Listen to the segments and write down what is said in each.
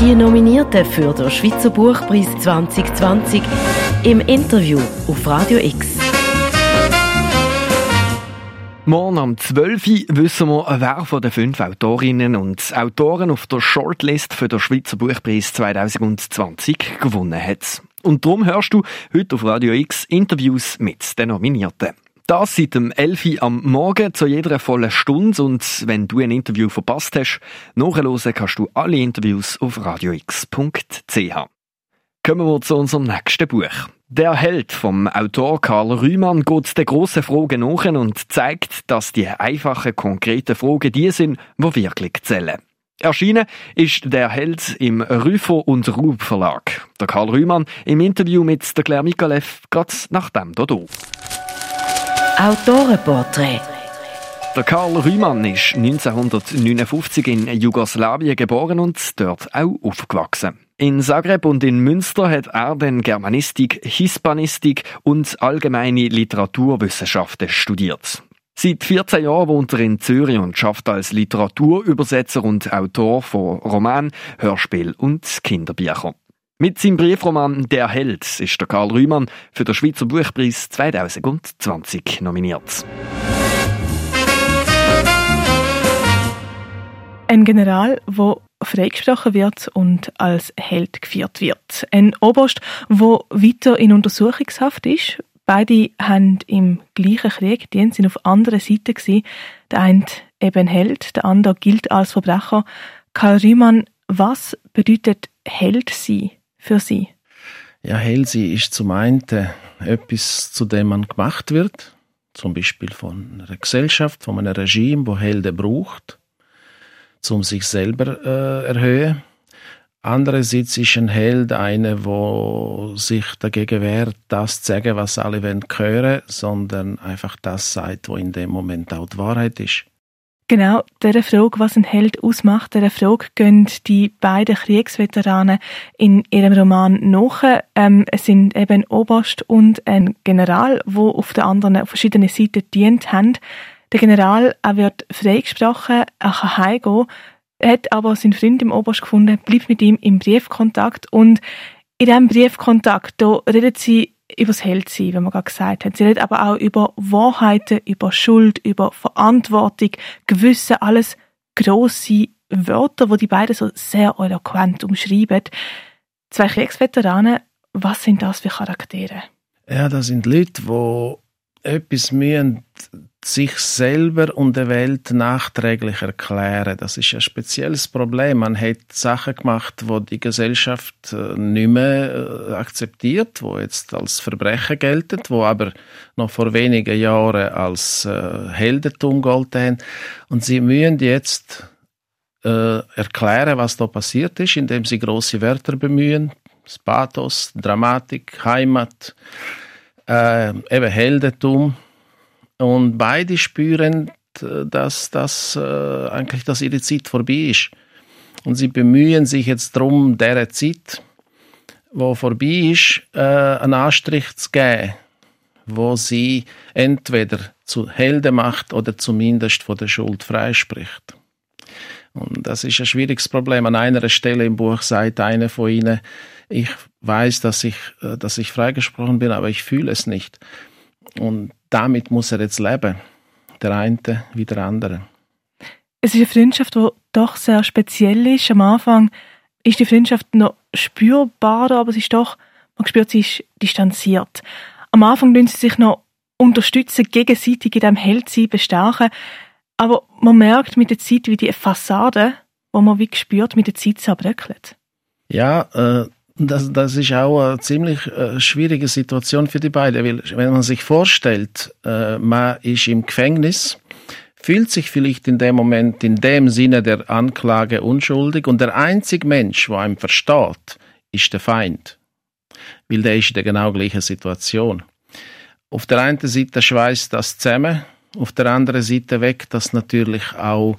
Die Nominierten für den Schweizer Buchpreis 2020 im Interview auf Radio X. Morgen am 12. Uhr wissen wir, wer von den fünf Autorinnen und Autoren auf der Shortlist für den Schweizer Buchpreis 2020 gewonnen hat. Und darum hörst du heute auf Radio X Interviews mit den Nominierten. Das seit dem 11 Uhr am Morgen zu jeder vollen Stunde und wenn du ein Interview verpasst hast, nachhören kannst du alle Interviews auf radiox.ch. Kommen wir zu unserem nächsten Buch. Der Held vom Autor Karl Rühmann geht der grossen Frage nach und zeigt, dass die einfachen, konkreten Fragen die sind, die wirklich zählen. Erschienen ist der Held im Rüfer und Rub Verlag. Der Karl Rühmann im Interview mit der Claire Mikalev gerade nach dem hier. Autorenporträt der Karl Rühmann ist 1959 in Jugoslawien geboren und dort auch aufgewachsen. In Zagreb und in Münster hat er dann Germanistik, Hispanistik und allgemeine Literaturwissenschaften studiert. Seit 14 Jahren wohnt er in Zürich und schafft als Literaturübersetzer und Autor von Roman, Hörspiel und Kinderbüchern. Mit seinem Briefroman Der Held ist der Karl Rühmann für den Schweizer Buchpreis 2020 nominiert. Ein General, wo freigesprochen wird und als Held geführt wird. Ein Oberst, wo weiter in Untersuchungshaft ist. Beide haben im gleichen Krieg die sind auf anderen Seiten. Der eine eben Held, der andere gilt als Verbrecher. Karl Riemann, was bedeutet Held sein für Sie? Ja, Held sein ist zum einen etwas, zu dem man gemacht wird, zum Beispiel von einer Gesellschaft, von einem Regime, wo Helden braucht um sich selber äh, erhöhen. Andererseits ist ein Held einer, wo sich dagegen wehrt, das zu sagen, was alle hören wollen, sondern einfach das sagt, was in dem Moment auch die Wahrheit ist. Genau, dieser Frage, was ein Held ausmacht, dieser Frage gehen die beiden Kriegsveteranen in ihrem Roman nach. Ähm, es sind eben Oberst und ein General, wo auf der anderen, auf verschiedenen Seiten dient haben. Der General er wird freigesprochen, er kann heimgehen, hat aber seinen Freund im Oberst gefunden, bleibt mit ihm im Briefkontakt und in diesem Briefkontakt da redet sie über das Heldsein, wie man gerade gesagt hat. Sie redet aber auch über Wahrheiten, über Schuld, über Verantwortung, Gewissen, alles grosse Wörter, wo die beiden so sehr eloquent umschreiben. Zwei Kriegsveteranen, was sind das für Charaktere? Ja, das sind Leute, die etwas müssen sich selber und der Welt nachträglich erklären. Das ist ein spezielles Problem. Man hat Sachen gemacht, wo die Gesellschaft äh, nicht mehr äh, akzeptiert, wo jetzt als Verbrechen gelten, wo aber noch vor wenigen Jahren als äh, Heldentum gelten. Und sie müssen jetzt erklären, was da passiert ist, indem sie große Wörter bemühen. Pathos, Dramatik, Heimat, äh, eben Heldentum und beide spüren, dass das äh, eigentlich, dass ihre Zeit vorbei ist. Und sie bemühen sich jetzt darum, dieser Zeit, wo vorbei ist, äh, einen Anstrich zu geben, wo sie entweder zu Helden macht oder zumindest von der Schuld freispricht. Und das ist ein schwieriges Problem. An einer Stelle im Buch sagt einer von ihnen, ich weiß, dass ich, äh, dass ich freigesprochen bin, aber ich fühle es nicht. Und damit muss er jetzt leben. Der eine wie der andere. Es ist eine Freundschaft, die doch sehr speziell ist. Am Anfang ist die Freundschaft noch spürbarer, aber sie ist doch, man spürt, sie ist distanziert. Am Anfang tun sie sich noch unterstützen, gegenseitig in diesem Heldsein bestärken. Aber man merkt mit der Zeit, wie die Fassade, wo man wie spürt, mit der Zeit zerbröckelt. Ja, äh, das, das ist auch eine ziemlich äh, schwierige Situation für die beiden, weil wenn man sich vorstellt, äh, man ist im Gefängnis, fühlt sich vielleicht in dem Moment in dem Sinne der Anklage unschuldig und der einzige Mensch, der einem versteht, ist der Feind, weil der ist in der genau gleichen Situation. Auf der einen Seite schweißt das zusammen, auf der anderen Seite weckt das natürlich auch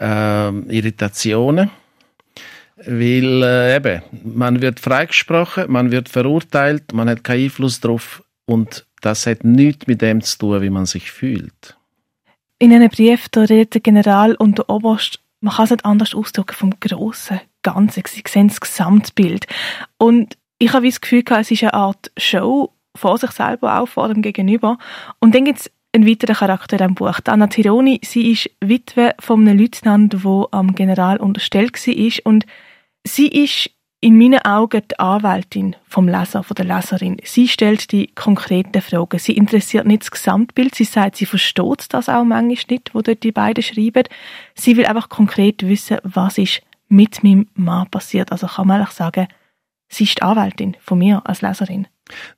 äh, Irritationen weil äh, eben, man wird freigesprochen, man wird verurteilt, man hat keinen Einfluss darauf und das hat nichts mit dem zu tun, wie man sich fühlt. In einem Brief redet der General und der Oberst, man kann es nicht anders ausdrücken, vom grossen Ganze, sie sehen das Gesamtbild. Und ich habe das Gefühl, es ist eine Art Show vor sich selber, auch vor dem Gegenüber. Und dann gibt es einen weiteren Charakter in Buch. Anna Tironi, sie ist Witwe von einem Leutnant, der am General unterstellt war. Und sie ist in meinen Augen die Anwältin vom Leser, von der Leserin. Sie stellt die konkreten Fragen. Sie interessiert nicht das Gesamtbild. Sie sagt, sie versteht das auch manchmal nicht, wo dort die beiden schreiben. Sie will einfach konkret wissen, was ist mit meinem Mann passiert. Also kann man eigentlich sagen, sie ist die Anwältin von mir als Leserin.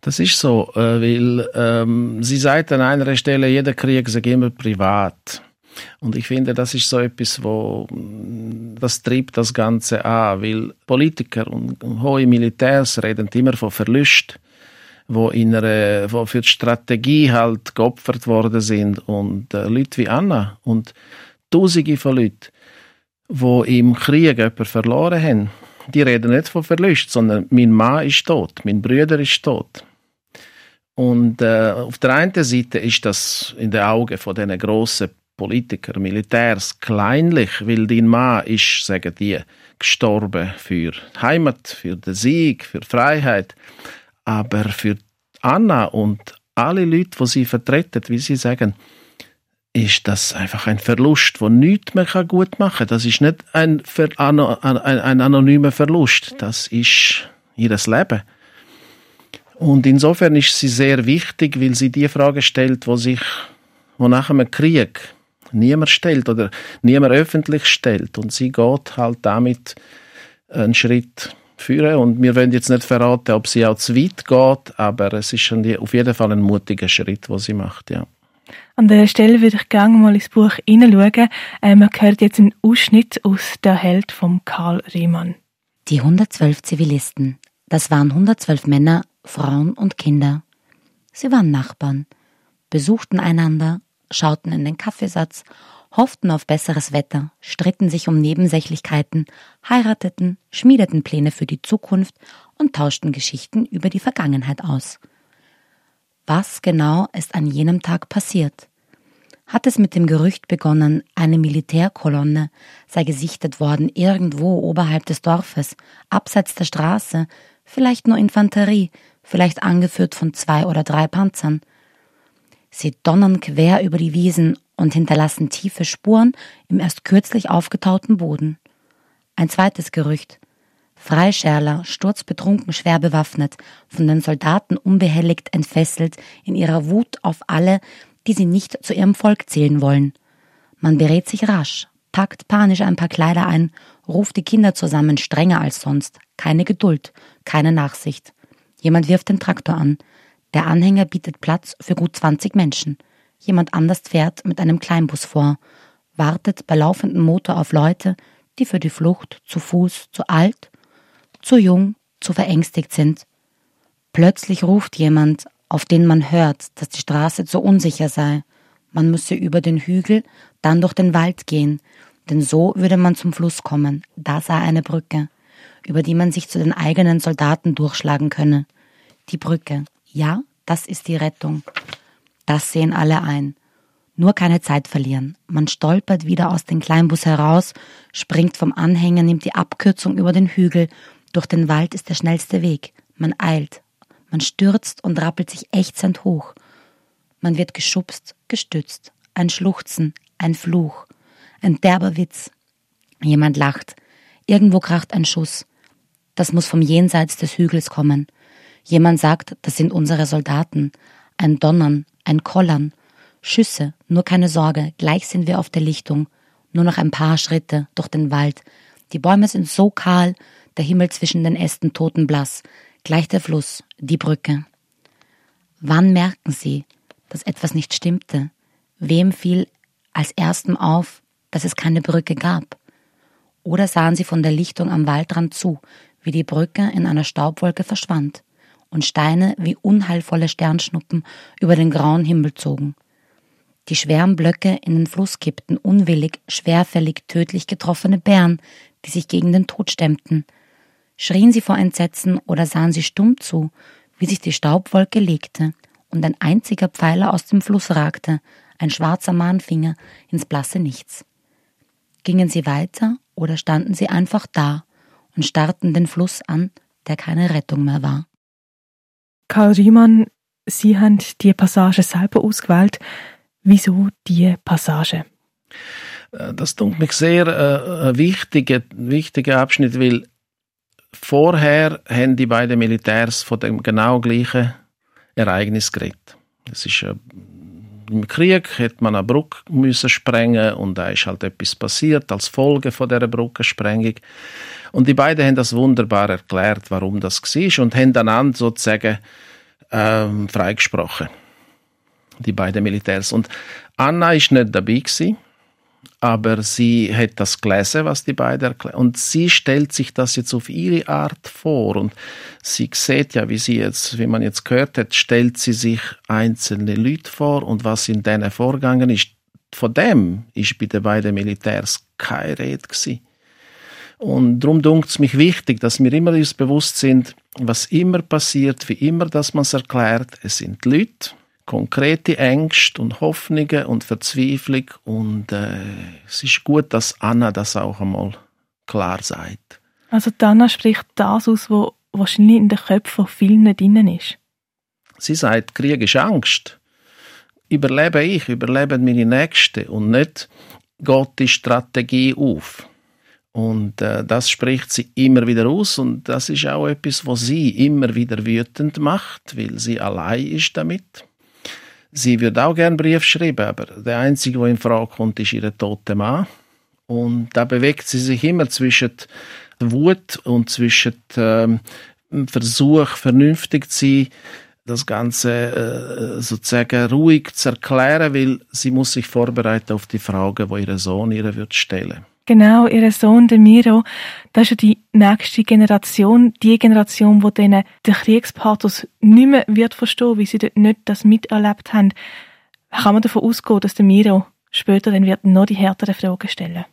Das ist so, äh, weil ähm, sie sagt an einer Stelle, jeder Krieg sei immer privat. Und ich finde, das ist so etwas, wo das treibt das Ganze an, weil Politiker und hohe Militärs reden immer von Verlust, wo, wo für die Strategie halt geopfert worden sind und äh, Leute wie Anna und Tausende von Leuten, wo im Krieg jemanden verloren haben, die reden nicht von Verlust, sondern mein Mann ist tot, mein Bruder ist tot. Und äh, auf der einen Seite ist das in den Augen von diesen grossen Politiker, Militärs kleinlich, weil dein Mann ist, sagen die, gestorben für Heimat, für den Sieg, für Freiheit. Aber für Anna und alle Leute, die sie vertreten, wie sie sagen, ist das einfach ein Verlust, wo nichts mehr gut machen kann. Das ist nicht ein, ein, ein anonymer Verlust, das ist ihr Leben. Und insofern ist sie sehr wichtig, weil sie die Frage stellt, wo sich, wo nach einem Krieg niemand stellt oder niemand öffentlich stellt. Und sie geht halt damit einen Schritt führen. Und wir wollen jetzt nicht verraten, ob sie auch zu weit geht, aber es ist auf jeden Fall ein mutiger Schritt, was sie macht, ja. An der Stelle würde ich gerne mal ins Buch hineinschauen. Äh, man hört jetzt einen Ausschnitt aus Der Held von Karl Riemann. Die 112 Zivilisten. Das waren 112 Männer, Frauen und Kinder. Sie waren Nachbarn, besuchten einander schauten in den Kaffeesatz, hofften auf besseres Wetter, stritten sich um Nebensächlichkeiten, heirateten, schmiedeten Pläne für die Zukunft und tauschten Geschichten über die Vergangenheit aus. Was genau ist an jenem Tag passiert? Hat es mit dem Gerücht begonnen, eine Militärkolonne sei gesichtet worden irgendwo oberhalb des Dorfes, abseits der Straße, vielleicht nur Infanterie, vielleicht angeführt von zwei oder drei Panzern – Sie donnern quer über die Wiesen und hinterlassen tiefe Spuren im erst kürzlich aufgetauten Boden. Ein zweites Gerücht. Freischärler, sturzbetrunken schwer bewaffnet, von den Soldaten unbehelligt entfesselt, in ihrer Wut auf alle, die sie nicht zu ihrem Volk zählen wollen. Man berät sich rasch, packt panisch ein paar Kleider ein, ruft die Kinder zusammen, strenger als sonst, keine Geduld, keine Nachsicht. Jemand wirft den Traktor an, der Anhänger bietet Platz für gut 20 Menschen. Jemand anders fährt mit einem Kleinbus vor, wartet bei laufendem Motor auf Leute, die für die Flucht zu Fuß zu alt, zu jung, zu verängstigt sind. Plötzlich ruft jemand, auf den man hört, dass die Straße zu unsicher sei. Man müsse über den Hügel, dann durch den Wald gehen, denn so würde man zum Fluss kommen. Da sei eine Brücke, über die man sich zu den eigenen Soldaten durchschlagen könne. Die Brücke. Ja, das ist die Rettung. Das sehen alle ein. Nur keine Zeit verlieren. Man stolpert wieder aus dem Kleinbus heraus, springt vom Anhänger, nimmt die Abkürzung über den Hügel. Durch den Wald ist der schnellste Weg. Man eilt. Man stürzt und rappelt sich ächzend hoch. Man wird geschubst, gestützt. Ein Schluchzen, ein Fluch. Ein derber Witz. Jemand lacht. Irgendwo kracht ein Schuss. Das muss vom Jenseits des Hügels kommen. Jemand sagt, das sind unsere Soldaten. Ein Donnern, ein Kollern. Schüsse, nur keine Sorge, gleich sind wir auf der Lichtung. Nur noch ein paar Schritte durch den Wald. Die Bäume sind so kahl, der Himmel zwischen den Ästen totenblass. Gleich der Fluss, die Brücke. Wann merken Sie, dass etwas nicht stimmte? Wem fiel als erstem auf, dass es keine Brücke gab? Oder sahen Sie von der Lichtung am Waldrand zu, wie die Brücke in einer Staubwolke verschwand? Und Steine wie unheilvolle Sternschnuppen über den grauen Himmel zogen. Die schweren Blöcke in den Fluss kippten unwillig, schwerfällig, tödlich getroffene Bären, die sich gegen den Tod stemmten. Schrien sie vor Entsetzen oder sahen sie stumm zu, wie sich die Staubwolke legte und ein einziger Pfeiler aus dem Fluss ragte, ein schwarzer Mahnfinger ins blasse Nichts. Gingen sie weiter oder standen sie einfach da und starrten den Fluss an, der keine Rettung mehr war. Karl Riemann, Sie haben die Passage selber ausgewählt. Wieso die Passage? Äh, das tut mich sehr äh, ein wichtiger, wichtiger Abschnitt, weil vorher haben die beiden Militärs von dem genau gleichen Ereignis geredet. Es ist äh, im Krieg hat man eine Brücke müssen sprengen und da ist halt etwas passiert als Folge von der Brückensprengung. Und die beiden haben das wunderbar erklärt, warum das war und haben einander sozusagen ähm, freigesprochen. Die beiden Militärs. Und Anna ist nicht dabei gewesen aber sie hat das gelesen, was die beiden erklären. Und sie stellt sich das jetzt auf ihre Art vor. Und sie sieht ja, wie sie jetzt, wie man jetzt gehört hat, stellt sie sich einzelne Leute vor und was in denen vorgegangen ist. Von dem ist bei den beiden Militärs keine Rede gewesen. Und darum dunkt es mich wichtig, dass wir immer uns bewusst sind, was immer passiert, wie immer, dass man es erklärt, es sind Leute, konkrete Ängste und Hoffnungen und Verzweiflung und äh, es ist gut, dass Anna das auch einmal klar sagt. Also Anna spricht das aus, was wahrscheinlich in den Köpfen von vielen drinnen ist. Sie sagt, Krieg ist Angst. Überlebe ich, überleben meine Nächsten und nicht geht die Strategie auf. Und äh, das spricht sie immer wieder aus und das ist auch etwas, was sie immer wieder wütend macht, weil sie allein ist damit. Sie würde auch gerne Brief schreiben, aber der einzige, der in Frage kommt, ist ihr toter Mann. Und da bewegt sie sich immer zwischen Wut und zwischen ähm, Versuch, vernünftig zu sein, das Ganze äh, sozusagen ruhig zu erklären, weil sie muss sich vorbereiten auf die Fragen, die ihr Sohn ihr wird stellen Genau, ihr Sohn, der Miro, das ist ja die nächste Generation, die Generation, wo denen der Kriegspathos nicht mehr wird verstehen, weil sie dort nicht das miterlebt haben. Kann man davon ausgehen, dass der Miro später dann wird noch die härteren Fragen stellen?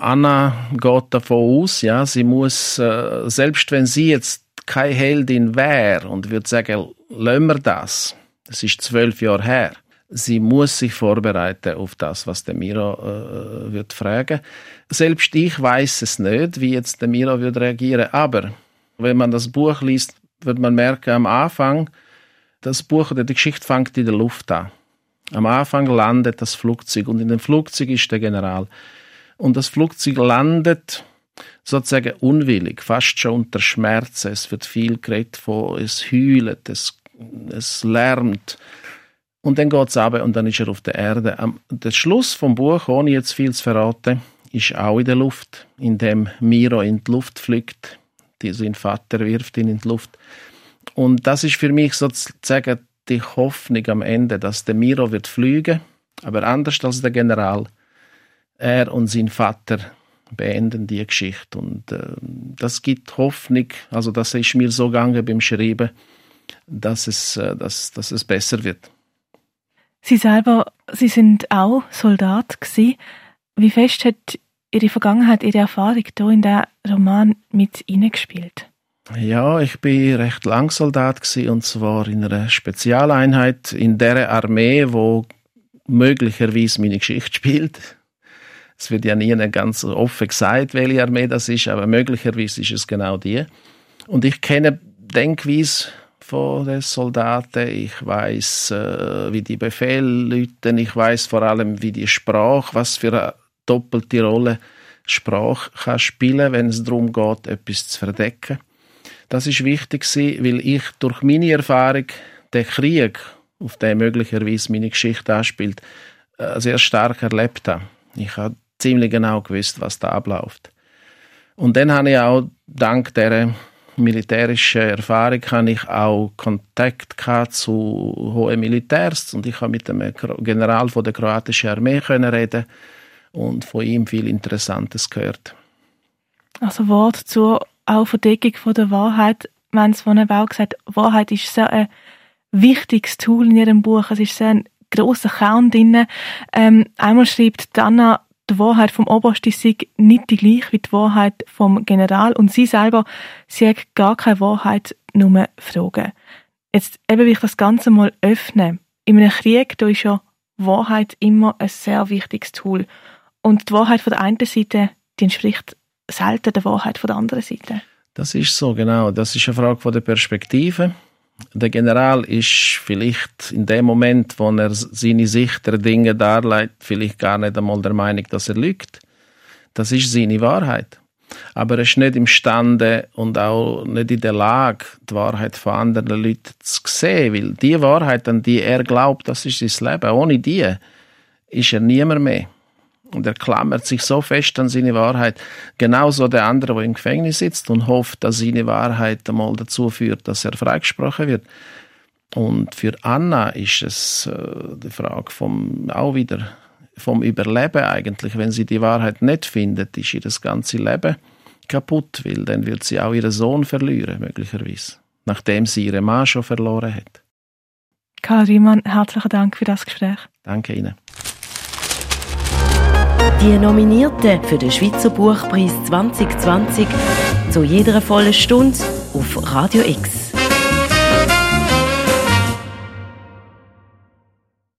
Anna geht davon aus, ja, sie muss, äh, selbst wenn sie jetzt keine Heldin wäre und würde sagen, lassen wir das, das ist zwölf Jahre her, sie muss sich vorbereiten auf das, was der Miro äh, wird fragen. Selbst ich weiß es nicht, wie jetzt der Miro wird reagieren. Aber wenn man das Buch liest, wird man merken, am Anfang, das Buch oder die Geschichte fängt in der Luft an. Am Anfang landet das Flugzeug und in dem Flugzeug ist der General. Und das Flugzeug landet sozusagen unwillig, fast schon unter Schmerzen. Es wird viel geredet von, es heult, es, es lärmt. Und dann geht es runter und dann ist er auf der Erde. Am, der Schluss vom Buch, ohne jetzt viel zu verraten, ist auch in der Luft, in dem Miro in die Luft fliegt. Sein Vater wirft ihn in die Luft. Und das ist für mich sozusagen die Hoffnung am Ende, dass der Miro wird fliegen, aber anders als der General. Er und sein Vater beenden die Geschichte und äh, das gibt Hoffnung. Also das ist mir so gegangen beim Schreiben, dass es, äh, dass, dass es besser wird. Sie selber, Sie sind auch Soldat gewesen. Wie fest hat Ihre Vergangenheit, Ihre Erfahrung hier in der Roman mit Ihnen gespielt? Ja, ich bin recht lang Soldat gewesen, und zwar in einer Spezialeinheit in der Armee, wo möglicherweise meine Geschichte spielt. Es wird ja nie ganz offen gesagt, welche Armee das ist, aber möglicherweise ist es genau die. Und ich kenne Denkweise von den Soldaten. Ich weiß, äh, wie die Befehle läuten. Ich weiß vor allem, wie die Sprache, was für eine doppelte Rolle Sprache kann spielen, wenn es darum geht, etwas zu verdecken. Das ist wichtig weil ich durch meine Erfahrung den Krieg, auf den möglicherweise meine Geschichte anspielt, äh, sehr stark erlebt habe. Ich habe ziemlich genau gewusst, was da abläuft. Und dann habe ich auch dank der militärischen Erfahrung habe ich auch Kontakt zu hohen Militärs und ich habe mit dem General von der kroatischen Armee können reden und von ihm viel Interessantes gehört. Also Wort zur auch Verdeckung von der Wahrheit. Wir haben es vorhin auch gesagt, Wahrheit ist so ein wichtiges Tool in ihrem Buch. Es ist so ein grosser Kern drin. Ähm, einmal schreibt Dana, die Wahrheit vom Obersten sei nicht die gleiche wie die Wahrheit vom General und sie selber, hat gar keine Wahrheit, nur Fragen. Jetzt eben will ich das Ganze mal öffnen. In einem Krieg, da ist ja Wahrheit immer ein sehr wichtiges Tool. Und die Wahrheit von der einen Seite, die entspricht selten der Wahrheit von der anderen Seite. Das ist so, genau. Das ist eine Frage von der Perspektive. Der General ist vielleicht in dem Moment, wo er seine Sicht der Dinge darlegt, vielleicht gar nicht einmal der Meinung, dass er lügt. Das ist seine Wahrheit. Aber er ist nicht imstande und auch nicht in der Lage, die Wahrheit von anderen Leuten zu sehen, weil die Wahrheit, an die er glaubt, das ist sein Leben. Ohne die ist er niemand mehr. Und er klammert sich so fest an seine Wahrheit. Genauso der andere, der im Gefängnis sitzt und hofft, dass seine Wahrheit einmal dazu führt, dass er freigesprochen wird. Und für Anna ist es äh, die Frage vom, auch wieder vom Überleben eigentlich. Wenn sie die Wahrheit nicht findet, ist ihr das ganze Leben kaputt, weil dann wird sie auch ihren Sohn verlieren, möglicherweise, nachdem sie ihren Mann schon verloren hat. Karl Riemann, herzlichen Dank für das Gespräch. Danke Ihnen. Die Nominierten für den Schweizer Buchpreis 2020 zu jeder vollen Stunde auf Radio X.